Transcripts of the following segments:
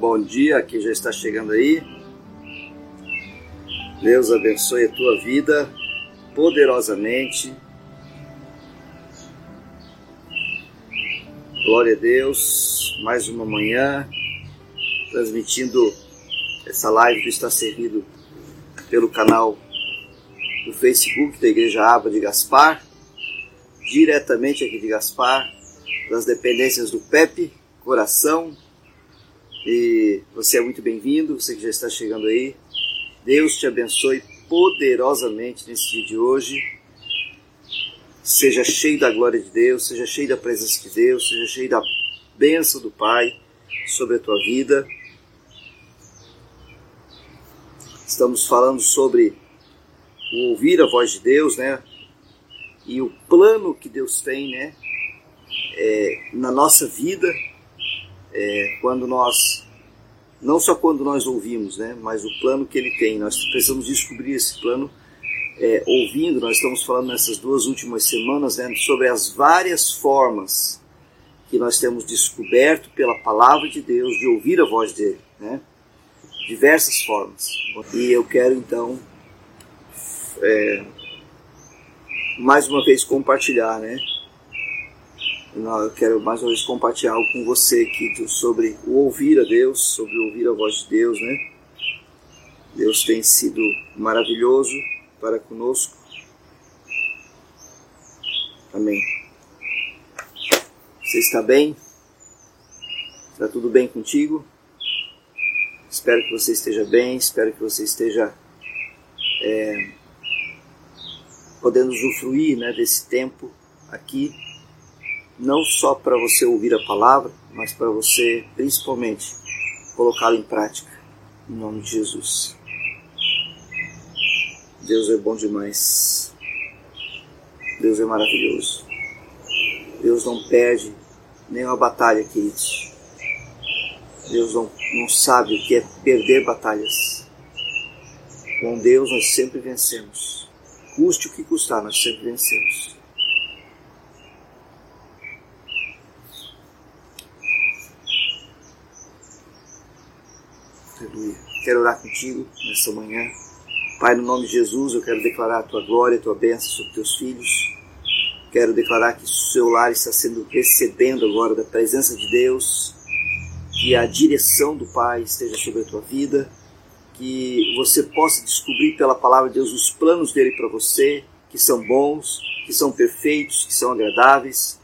Bom dia, quem já está chegando aí. Deus abençoe a tua vida poderosamente. Glória a Deus, mais uma manhã, transmitindo essa live que está servido pelo canal do Facebook da Igreja Aba de Gaspar, diretamente aqui de Gaspar, das dependências do PEP, Coração, e você é muito bem-vindo, você que já está chegando aí. Deus te abençoe poderosamente nesse dia de hoje. Seja cheio da glória de Deus, seja cheio da presença de Deus, seja cheio da bênção do Pai sobre a tua vida. Estamos falando sobre o ouvir a voz de Deus, né? E o plano que Deus tem, né? É, na nossa vida é, quando nós, não só quando nós ouvimos, né, mas o plano que ele tem. Nós precisamos descobrir esse plano é, ouvindo. Nós estamos falando nessas duas últimas semanas né, sobre as várias formas que nós temos descoberto pela palavra de Deus de ouvir a voz dele, né? Diversas formas. E eu quero então é, mais uma vez compartilhar, né? eu quero mais uma vez compartilhar algo com você aqui sobre o ouvir a Deus, sobre ouvir a voz de Deus, né? Deus tem sido maravilhoso para conosco. Amém. Você está bem? Está tudo bem contigo? Espero que você esteja bem, espero que você esteja é, podendo usufruir né, desse tempo aqui não só para você ouvir a palavra, mas para você principalmente colocá-la em prática, em nome de Jesus. Deus é bom demais. Deus é maravilhoso. Deus não perde nenhuma batalha, queridos. Deus não, não sabe o que é perder batalhas. Com Deus nós sempre vencemos. Custe o que custar, nós sempre vencemos. Aleluia. Quero orar contigo nessa manhã. Pai, no nome de Jesus, eu quero declarar a tua glória, a tua bênção sobre teus filhos. Quero declarar que o seu lar está sendo recebendo agora da presença de Deus, que a direção do Pai esteja sobre a tua vida, que você possa descobrir pela palavra de Deus os planos dele para você, que são bons, que são perfeitos, que são agradáveis,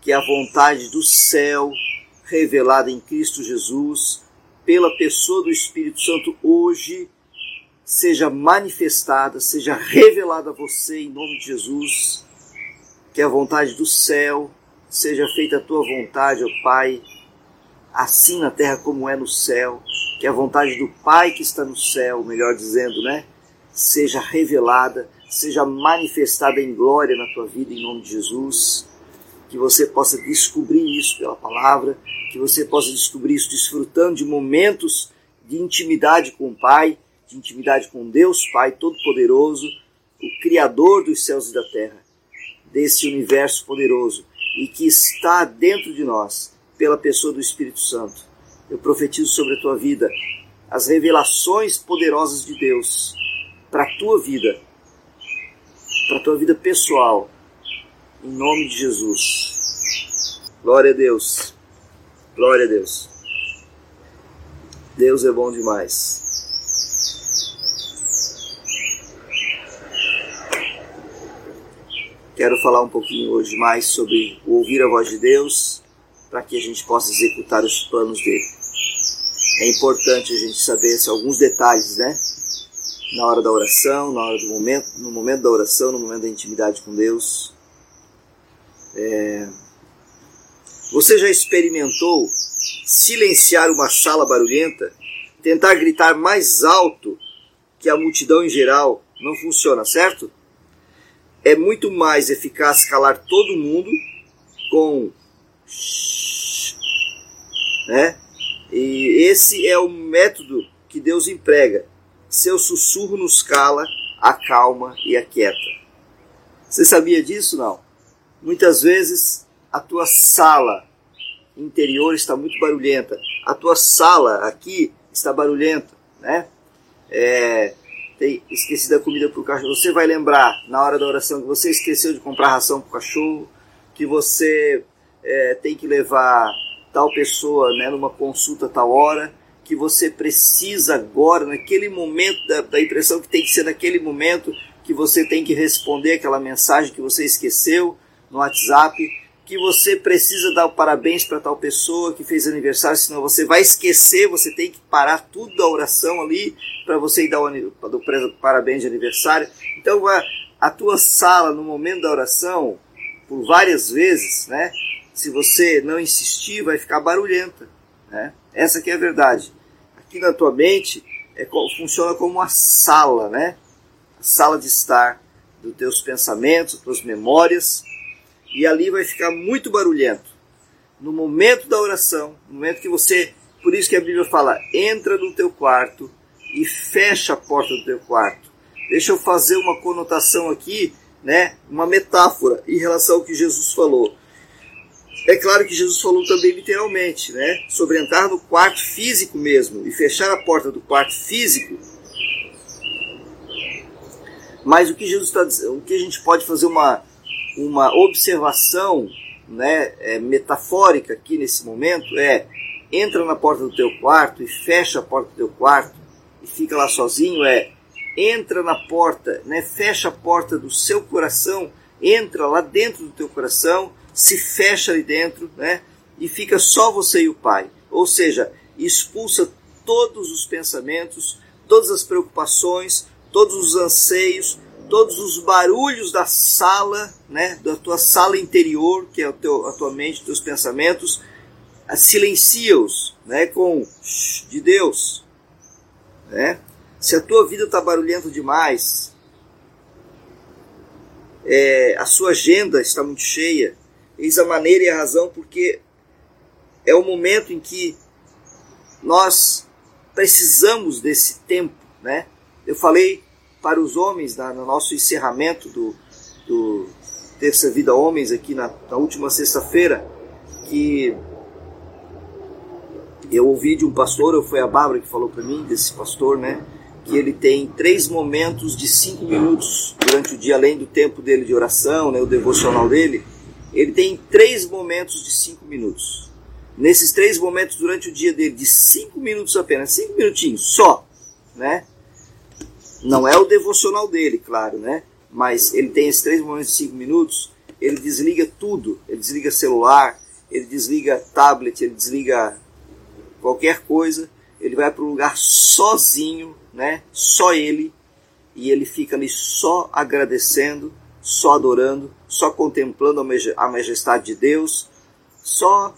que a vontade do céu revelada em Cristo Jesus pela pessoa do Espírito Santo hoje seja manifestada, seja revelada a você em nome de Jesus. Que a vontade do céu seja feita a tua vontade, ó Pai, assim na terra como é no céu. Que a vontade do Pai que está no céu, melhor dizendo, né, seja revelada, seja manifestada em glória na tua vida em nome de Jesus. Que você possa descobrir isso pela palavra que você possa descobrir isso desfrutando de momentos de intimidade com o Pai, de intimidade com Deus Pai Todo-Poderoso, o Criador dos céus e da terra, desse universo poderoso e que está dentro de nós pela pessoa do Espírito Santo. Eu profetizo sobre a tua vida as revelações poderosas de Deus para a tua vida, para a tua vida pessoal, em nome de Jesus. Glória a Deus. Glória a Deus. Deus é bom demais. Quero falar um pouquinho hoje mais sobre ouvir a voz de Deus, para que a gente possa executar os planos dele. É importante a gente saber alguns detalhes, né? Na hora da oração, na hora do momento, no momento da oração, no momento da intimidade com Deus. É, você já experimentou silenciar uma sala barulhenta? Tentar gritar mais alto que a multidão em geral não funciona, certo? É muito mais eficaz calar todo mundo com né? E esse é o método que Deus emprega. Seu sussurro nos cala, acalma e aquieta. Você sabia disso não? Muitas vezes a tua sala interior está muito barulhenta, a tua sala aqui está barulhenta, né? É, tem esquecido a comida para o cachorro. Você vai lembrar na hora da oração que você esqueceu de comprar ração para o cachorro, que você é, tem que levar tal pessoa né, numa consulta tal hora, que você precisa agora, naquele momento, da, da impressão que tem que ser naquele momento que você tem que responder aquela mensagem que você esqueceu no WhatsApp, que você precisa dar parabéns para tal pessoa que fez aniversário, senão você vai esquecer, você tem que parar tudo da oração ali para você ir dar o, do parabéns de aniversário. Então a, a tua sala no momento da oração, por várias vezes, né? Se você não insistir, vai ficar barulhenta. Né? Essa que é a verdade. Aqui na tua mente é, funciona como uma sala, né? A sala de estar dos teus pensamentos, tuas memórias, e ali vai ficar muito barulhento. No momento da oração, no momento que você, por isso que a Bíblia fala, entra no teu quarto e fecha a porta do teu quarto. Deixa eu fazer uma conotação aqui, né? Uma metáfora em relação ao que Jesus falou. É claro que Jesus falou também literalmente, né? Sobre entrar no quarto físico mesmo e fechar a porta do quarto físico. Mas o que Jesus está dizendo, o que a gente pode fazer uma, uma observação né, é, metafórica aqui nesse momento é entra na porta do teu quarto e fecha a porta do teu quarto e fica lá sozinho é entra na porta, né, fecha a porta do seu coração, entra lá dentro do teu coração, se fecha ali dentro, né, e fica só você e o Pai. Ou seja, expulsa todos os pensamentos, todas as preocupações, todos os anseios, todos os barulhos da sala, né, da tua sala interior, que é o teu, a tua mente, teus pensamentos, silencia-os, né, com de Deus, né? Se a tua vida está barulhenta demais, é, a sua agenda está muito cheia, eis a maneira e a razão porque é o momento em que nós precisamos desse tempo, né? Eu falei para os homens na, no nosso encerramento do, do Terça Vida Homens aqui na, na última sexta-feira que eu ouvi de um pastor, ou foi a Bárbara que falou para mim desse pastor, né? Que ele tem três momentos de cinco minutos durante o dia, além do tempo dele de oração, né, o devocional dele. Ele tem três momentos de cinco minutos. Nesses três momentos durante o dia dele, de cinco minutos apenas, cinco minutinhos só, né? Não é o devocional dele, claro, né? Mas ele tem esses três momentos de cinco minutos, ele desliga tudo. Ele desliga celular, ele desliga tablet, ele desliga qualquer coisa. Ele vai para o lugar sozinho, né? Só ele. E ele fica ali só agradecendo, só adorando, só contemplando a majestade de Deus, só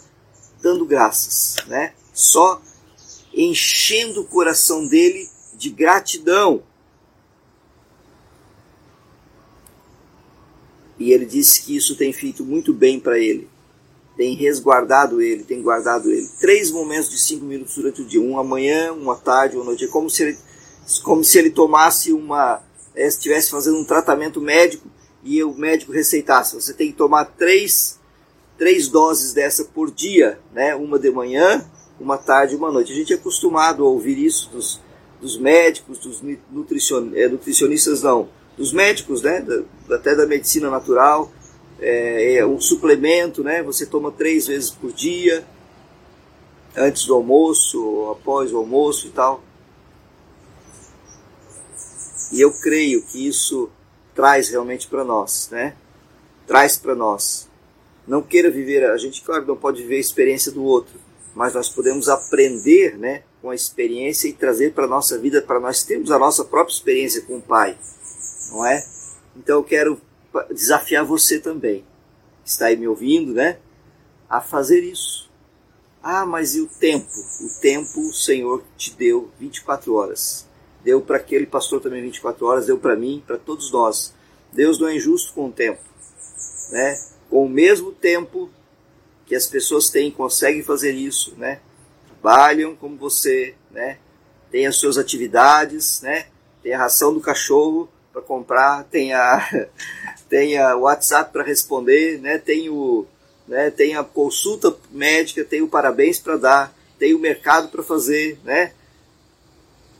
dando graças, né? Só enchendo o coração dele de gratidão E ele disse que isso tem feito muito bem para ele. Tem resguardado ele, tem guardado ele. Três momentos de cinco minutos durante o dia. Um amanhã, uma tarde, uma noite. É como se ele, como se ele tomasse uma... É, estivesse fazendo um tratamento médico e o médico receitasse. Você tem que tomar três, três doses dessa por dia. Né? Uma de manhã, uma tarde e uma noite. A gente é acostumado a ouvir isso dos, dos médicos, dos nutricion, é, nutricionistas não dos médicos, né, da, até da medicina natural, é, é, um suplemento, né, você toma três vezes por dia, antes do almoço, após o almoço e tal. E eu creio que isso traz realmente para nós, né? Traz para nós. Não queira viver, a gente, claro, não pode viver a experiência do outro, mas nós podemos aprender, né, com a experiência e trazer para a nossa vida, para nós termos a nossa própria experiência com o Pai não é? Então eu quero desafiar você também, que está aí me ouvindo, né? A fazer isso. Ah, mas e o tempo? O tempo o Senhor te deu 24 horas. Deu para aquele pastor também 24 horas, deu para mim, para todos nós. Deus não é injusto com o tempo, né? Com o mesmo tempo que as pessoas têm, conseguem fazer isso, né? Trabalham como você, né? Tem as suas atividades, né? Tem a ração do cachorro, para comprar, tem a, tem a WhatsApp para responder, né? tem o, né? tem a consulta médica, tem o parabéns para dar, tem o mercado para fazer, né?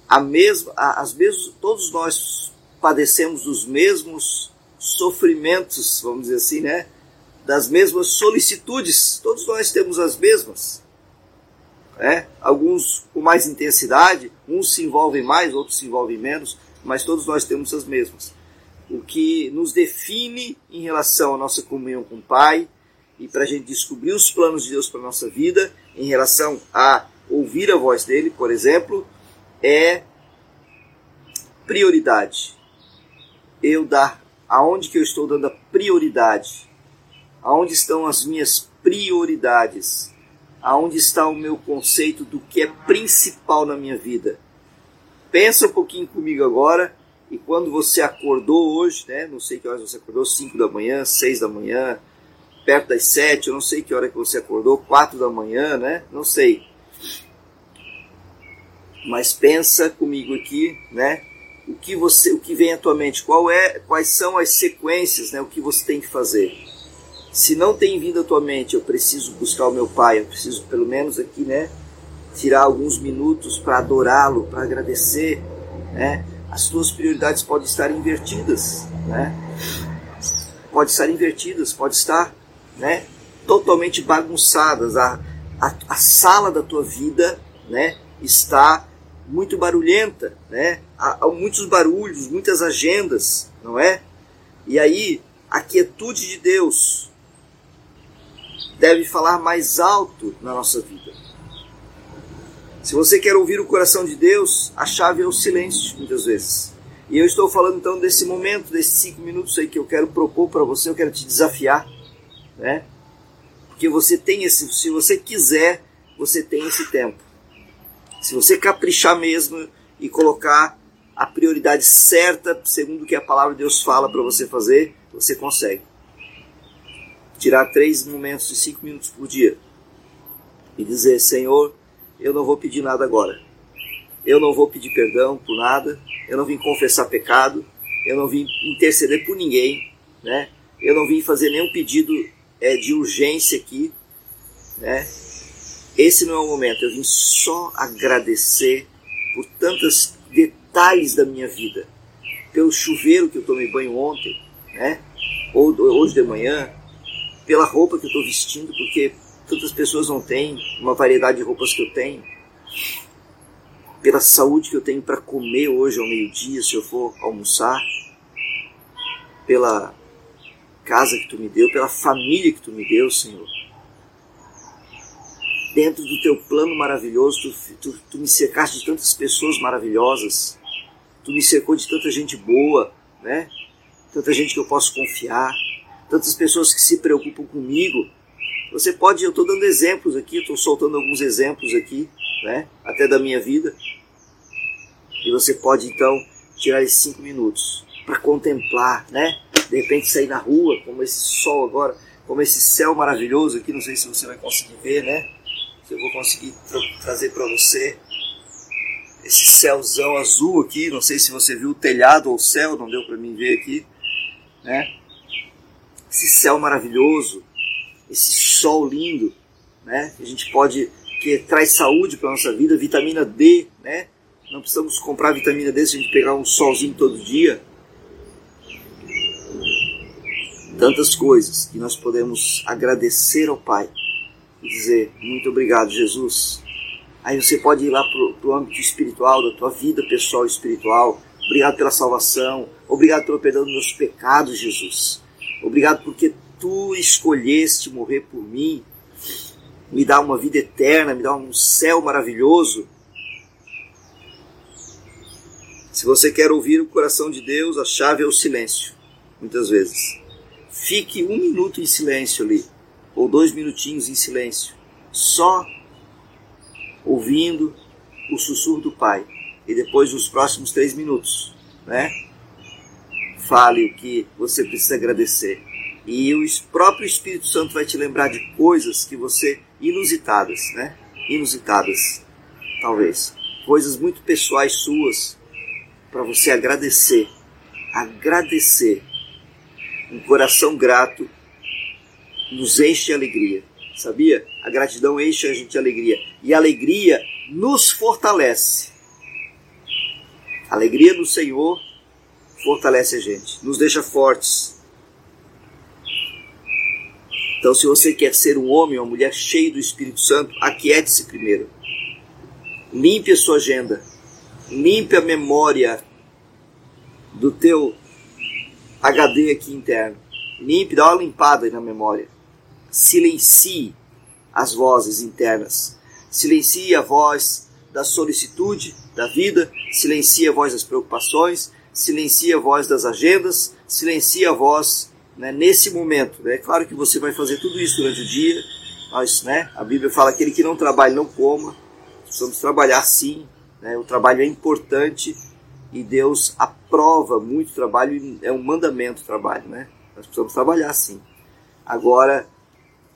A mesma, as mesmas, todos nós padecemos dos mesmos sofrimentos, vamos dizer assim, né? Das mesmas solicitudes, todos nós temos as mesmas. Né? Alguns com mais intensidade, uns se envolvem mais, outros se envolvem menos, mas todos nós temos as mesmas. O que nos define em relação à nossa comunhão com o Pai e para a gente descobrir os planos de Deus para a nossa vida, em relação a ouvir a voz dele, por exemplo, é prioridade. Eu dar aonde que eu estou dando a prioridade? Aonde estão as minhas prioridades? Aonde está o meu conceito do que é principal na minha vida? Pensa um pouquinho comigo agora e quando você acordou hoje, né? Não sei que horas você acordou, 5 da manhã, 6 da manhã, perto das 7, eu não sei que hora que você acordou, 4 da manhã, né? Não sei. Mas pensa comigo aqui, né? O que você, o que vem à tua mente? Qual é, quais são as sequências, né? O que você tem que fazer? Se não tem vindo à tua mente, eu preciso buscar o meu pai, eu preciso pelo menos aqui, né? Tirar alguns minutos para adorá-lo, para agradecer, né? as tuas prioridades podem estar invertidas, né? Pode estar invertidas, pode estar, né? Totalmente bagunçadas. A, a, a sala da tua vida, né? Está muito barulhenta, né? Há, há muitos barulhos, muitas agendas, não é? E aí a quietude de Deus deve falar mais alto na nossa vida. Se você quer ouvir o coração de Deus, a chave é o silêncio, muitas vezes. E eu estou falando então desse momento, desses cinco minutos aí que eu quero propor para você, eu quero te desafiar, né? Porque você tem esse, se você quiser, você tem esse tempo. Se você caprichar mesmo e colocar a prioridade certa, segundo o que a palavra de Deus fala para você fazer, você consegue. Tirar três momentos de cinco minutos por dia e dizer: Senhor, eu não vou pedir nada agora. Eu não vou pedir perdão por nada, eu não vim confessar pecado, eu não vim interceder por ninguém, né? Eu não vim fazer nenhum pedido é, de urgência aqui, né? Esse não é o momento, eu vim só agradecer por tantos detalhes da minha vida. Pelo chuveiro que eu tomei banho ontem, né? Ou hoje de manhã, pela roupa que eu estou vestindo, porque tantas pessoas não têm uma variedade de roupas que eu tenho, pela saúde que eu tenho para comer hoje ao meio-dia, se eu for almoçar, pela casa que tu me deu, pela família que tu me deu, Senhor. Dentro do teu plano maravilhoso, tu, tu, tu me cercaste de tantas pessoas maravilhosas, tu me cercou de tanta gente boa, né? Tanta gente que eu posso confiar, tantas pessoas que se preocupam comigo, você pode, eu estou dando exemplos aqui, estou soltando alguns exemplos aqui, né, até da minha vida. E você pode então tirar esses cinco minutos para contemplar, né? De repente sair na rua, como esse sol agora, como esse céu maravilhoso aqui, não sei se você vai conseguir ver, né? Se eu vou conseguir tra trazer para você esse céuzão azul aqui, não sei se você viu o telhado ou o céu, não deu para mim ver aqui, né? Esse céu maravilhoso, esse sol lindo, né? Que a gente pode que traz saúde para nossa vida, vitamina D, né? Não precisamos comprar vitamina D se a gente pegar um solzinho todo dia. Tantas coisas que nós podemos agradecer ao Pai e dizer muito obrigado, Jesus. Aí você pode ir lá para o âmbito espiritual, da tua vida pessoal e espiritual. Obrigado pela salvação. Obrigado pelo perdão dos meus pecados, Jesus. Obrigado porque tu escolheste morrer por mim, me dá uma vida eterna, me dá um céu maravilhoso. Se você quer ouvir o coração de Deus, a chave é o silêncio, muitas vezes. Fique um minuto em silêncio ali, ou dois minutinhos em silêncio, só ouvindo o sussurro do Pai. E depois, nos próximos três minutos, né? Fale o que você precisa agradecer. E o próprio Espírito Santo vai te lembrar de coisas que você inusitadas, né? Inusitadas, talvez. Coisas muito pessoais suas para você agradecer. Agradecer. Um coração grato nos enche de alegria. Sabia? A gratidão enche a gente de alegria. E a alegria nos fortalece. A alegria do Senhor fortalece a gente, nos deixa fortes. Então, se você quer ser um homem ou uma mulher cheio do Espírito Santo, aquiete-se primeiro. Limpe a sua agenda. Limpe a memória do teu HD aqui interno. Limpe, dá uma limpada aí na memória. Silencie as vozes internas. Silencie a voz da solicitude da vida, silencie a voz das preocupações, silencie a voz das agendas, silencie a voz né, nesse momento. É né? claro que você vai fazer tudo isso durante o dia, mas né, a Bíblia fala que aquele que não trabalha não coma, precisamos trabalhar sim, né, o trabalho é importante e Deus aprova muito trabalho, é um mandamento o trabalho, né? Nós precisamos trabalhar sim. Agora,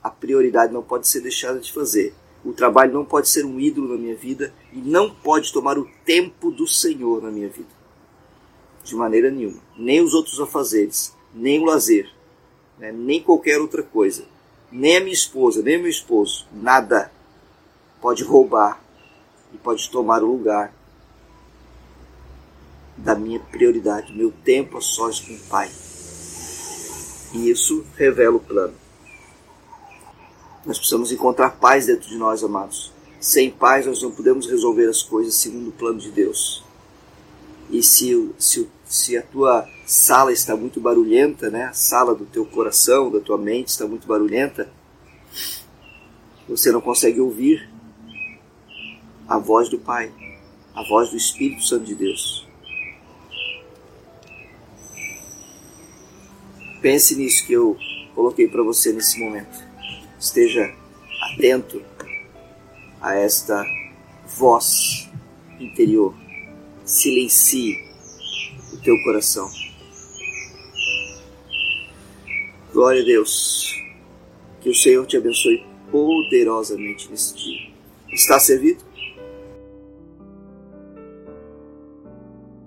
a prioridade não pode ser deixada de fazer. O trabalho não pode ser um ídolo na minha vida e não pode tomar o tempo do Senhor na minha vida. De maneira nenhuma. Nem os outros afazeres, nem o lazer, né? nem qualquer outra coisa. Nem a minha esposa, nem o meu esposo. Nada pode roubar e pode tomar o lugar da minha prioridade, meu tempo a sós com o Pai. E isso revela o plano. Nós precisamos encontrar paz dentro de nós, amados. Sem paz, nós não podemos resolver as coisas segundo o plano de Deus. E se, se, se a tua sala está muito barulhenta, né? a sala do teu coração, da tua mente está muito barulhenta, você não consegue ouvir a voz do Pai, a voz do Espírito Santo de Deus. Pense nisso que eu coloquei para você nesse momento. Esteja atento a esta voz interior. Silencie o teu coração. Glória a Deus. Que o Senhor te abençoe poderosamente nesse dia. Está servido?